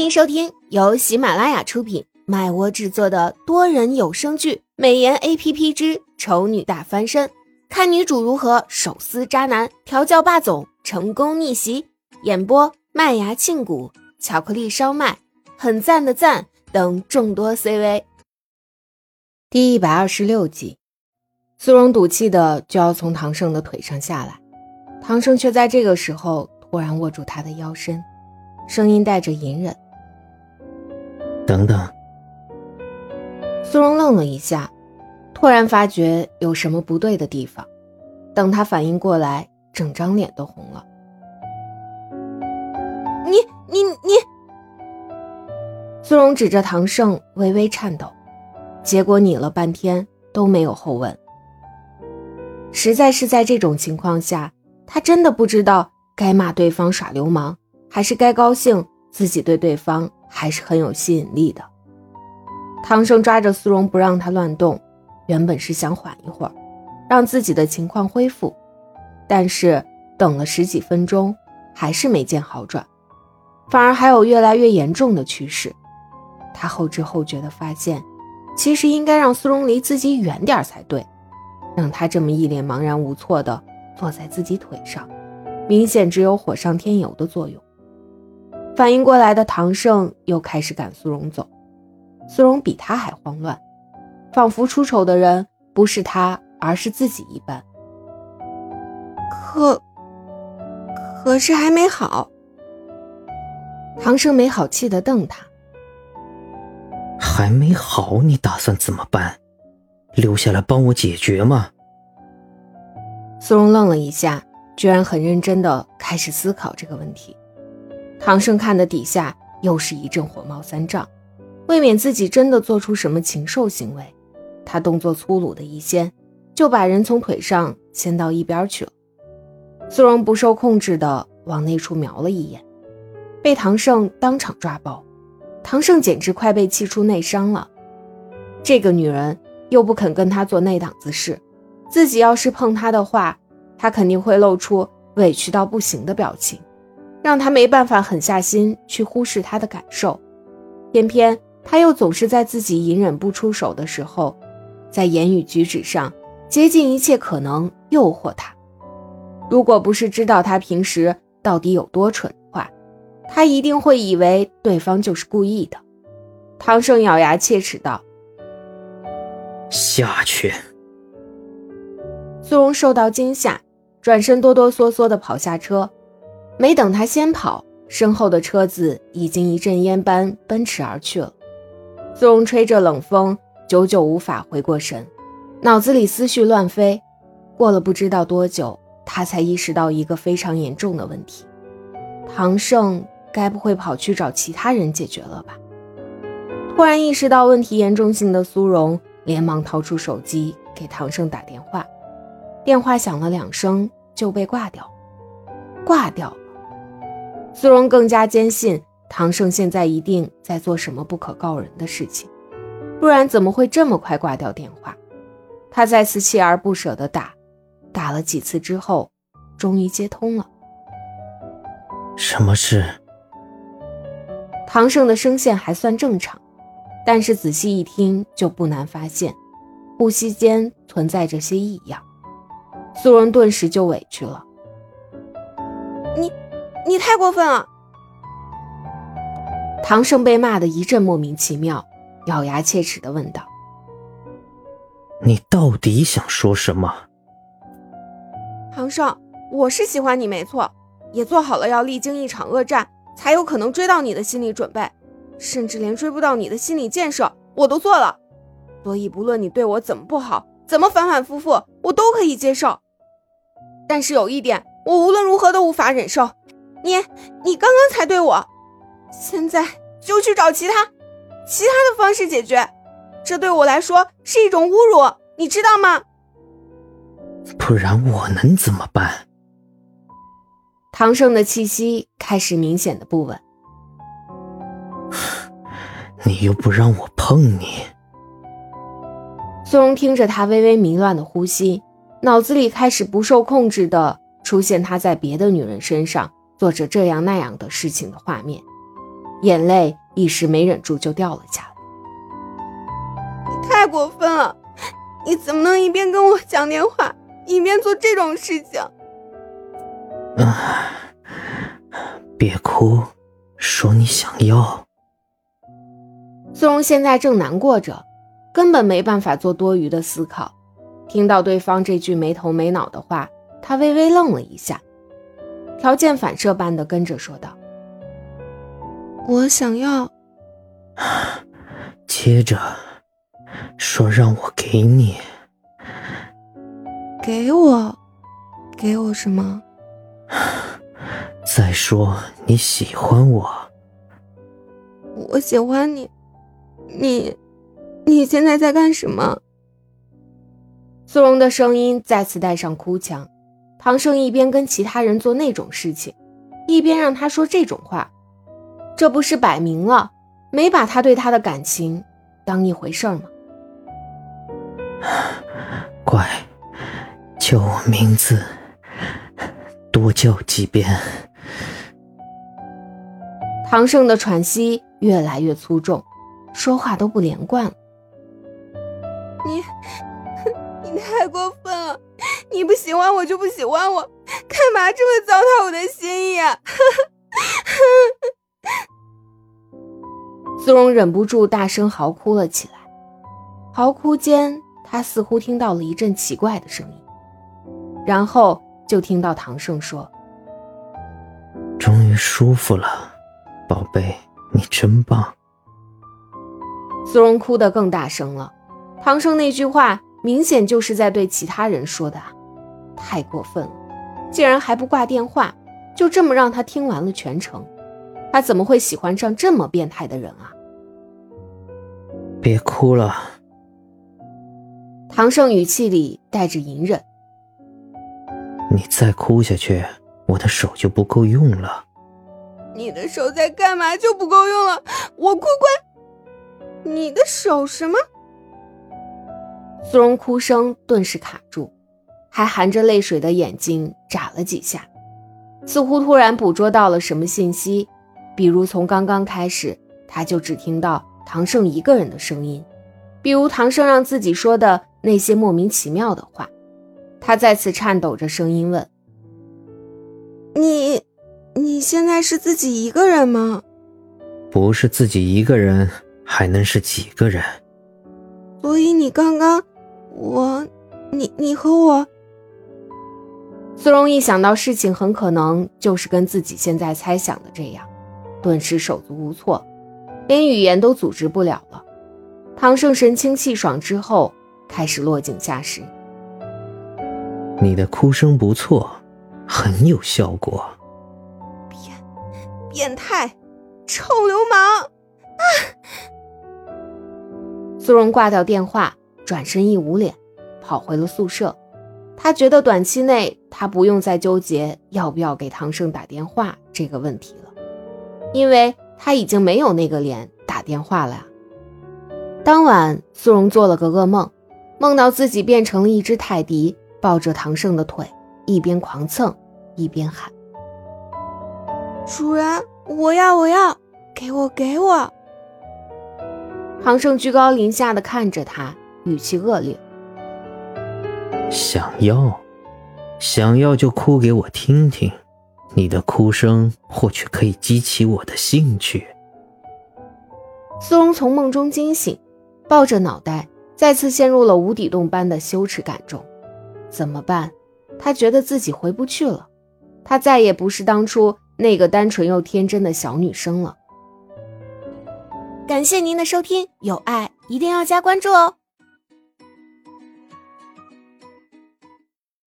欢迎收听由喜马拉雅出品、麦窝制作的多人有声剧《美颜 A P P 之丑女大翻身》，看女主如何手撕渣男、调教霸总、成功逆袭。演播：麦芽庆谷、巧克力烧麦、很赞的赞等众多 C V。第一百二十六集，苏荣赌气的就要从唐胜的腿上下来，唐胜却在这个时候突然握住他的腰身，声音带着隐忍。等等，苏荣愣了一下，突然发觉有什么不对的地方。等他反应过来，整张脸都红了。你你你！苏荣指着唐胜，微微颤抖。结果拟了半天都没有后问。实在是在这种情况下，他真的不知道该骂对方耍流氓，还是该高兴自己对对方。还是很有吸引力的。唐僧抓着苏荣不让他乱动，原本是想缓一会儿，让自己的情况恢复，但是等了十几分钟，还是没见好转，反而还有越来越严重的趋势。他后知后觉地发现，其实应该让苏荣离自己远点才对，让他这么一脸茫然无措地坐在自己腿上，明显只有火上添油的作用。反应过来的唐胜又开始赶苏荣走，苏荣比他还慌乱，仿佛出丑的人不是他，而是自己一般。可，可是还没好。唐胜没好气的瞪他，还没好，你打算怎么办？留下来帮我解决吗？苏荣愣了一下，居然很认真的开始思考这个问题。唐胜看的底下又是一阵火冒三丈，未免自己真的做出什么禽兽行为，他动作粗鲁的一掀，就把人从腿上掀到一边去了。苏荣不受控制的往那处瞄了一眼，被唐胜当场抓包。唐胜简直快被气出内伤了。这个女人又不肯跟他做那档子事，自己要是碰她的话，他肯定会露出委屈到不行的表情。让他没办法狠下心去忽视他的感受，偏偏他又总是在自己隐忍不出手的时候，在言语举止上竭尽一切可能诱惑他。如果不是知道他平时到底有多蠢的话，他一定会以为对方就是故意的。唐胜咬牙切齿道：“下去。”苏荣受到惊吓，转身哆哆嗦嗦地跑下车。没等他先跑，身后的车子已经一阵烟般奔驰而去了。苏荣吹着冷风，久久无法回过神，脑子里思绪乱飞。过了不知道多久，他才意识到一个非常严重的问题：唐胜该不会跑去找其他人解决了吧？突然意识到问题严重性的苏荣，连忙掏出手机给唐胜打电话。电话响了两声就被挂掉，挂掉。苏荣更加坚信唐胜现在一定在做什么不可告人的事情，不然怎么会这么快挂掉电话？他再次锲而不舍地打，打了几次之后，终于接通了。什么事？唐胜的声线还算正常，但是仔细一听就不难发现，呼吸间存在着些异样。苏荣顿时就委屈了。你。太过分了！唐胜被骂的一阵莫名其妙，咬牙切齿的问道：“你到底想说什么？”唐胜，我是喜欢你没错，也做好了要历经一场恶战才有可能追到你的心理准备，甚至连追不到你的心理建设我都做了。所以不论你对我怎么不好，怎么反反复复，我都可以接受。但是有一点，我无论如何都无法忍受。你你刚刚才对我，现在就去找其他其他的方式解决，这对我来说是一种侮辱，你知道吗？不然我能怎么办？唐胜的气息开始明显的不稳。你又不让我碰你。苏荣听着他微微迷乱的呼吸，脑子里开始不受控制的出现他在别的女人身上。做着这样那样的事情的画面，眼泪一时没忍住就掉了下来。你太过分了！你怎么能一边跟我讲电话，一边做这种事情？啊，别哭，说你想要。苏荣现在正难过着，根本没办法做多余的思考。听到对方这句没头没脑的话，他微微愣了一下，条件反射般的跟着说道：“我想要。”接着说让我给你，给我，给我什么？再说你喜欢我，我喜欢你。你，你现在在干什么？苏荣的声音再次带上哭腔。唐胜一边跟其他人做那种事情，一边让他说这种话，这不是摆明了没把他对他的感情当一回事吗？乖，叫我名字，多叫几遍。唐胜的喘息越来越粗重。说话都不连贯了。你，你太过分了！你不喜欢我就不喜欢我，干嘛这么糟蹋我的心意啊？苏荣忍不住大声嚎哭了起来。嚎哭间，他似乎听到了一阵奇怪的声音，然后就听到唐胜说：“终于舒服了，宝贝，你真棒。”苏荣哭得更大声了，唐胜那句话明显就是在对其他人说的啊，太过分了，竟然还不挂电话，就这么让他听完了全程，他怎么会喜欢上这么变态的人啊？别哭了，唐胜语气里带着隐忍，你再哭下去，我的手就不够用了。你的手在干嘛就不够用了？我哭关。你的手什么？苏荣哭声顿时卡住，还含着泪水的眼睛眨了几下，似乎突然捕捉到了什么信息，比如从刚刚开始他就只听到唐胜一个人的声音，比如唐胜让自己说的那些莫名其妙的话。他再次颤抖着声音问：“你，你现在是自己一个人吗？”“不是自己一个人。”还能是几个人？所以你刚刚，我，你，你和我。苏荣一想到事情很可能就是跟自己现在猜想的这样，顿时手足无措，连语言都组织不了了。唐胜神清气爽之后，开始落井下石。你的哭声不错，很有效果。变，变态，臭流氓！啊！苏荣挂掉电话，转身一捂脸，跑回了宿舍。他觉得短期内他不用再纠结要不要给唐胜打电话这个问题了，因为他已经没有那个脸打电话了。当晚，苏荣做了个噩梦，梦到自己变成了一只泰迪，抱着唐胜的腿，一边狂蹭一边喊：“主人，我要，我要，给我，给我！”唐胜居高临下的看着他，语气恶劣：“想要，想要就哭给我听听，你的哭声或许可以激起我的兴趣。”苏荣从梦中惊醒，抱着脑袋，再次陷入了无底洞般的羞耻感中。怎么办？他觉得自己回不去了，他再也不是当初那个单纯又天真的小女生了。感谢您的收听，有爱一定要加关注哦。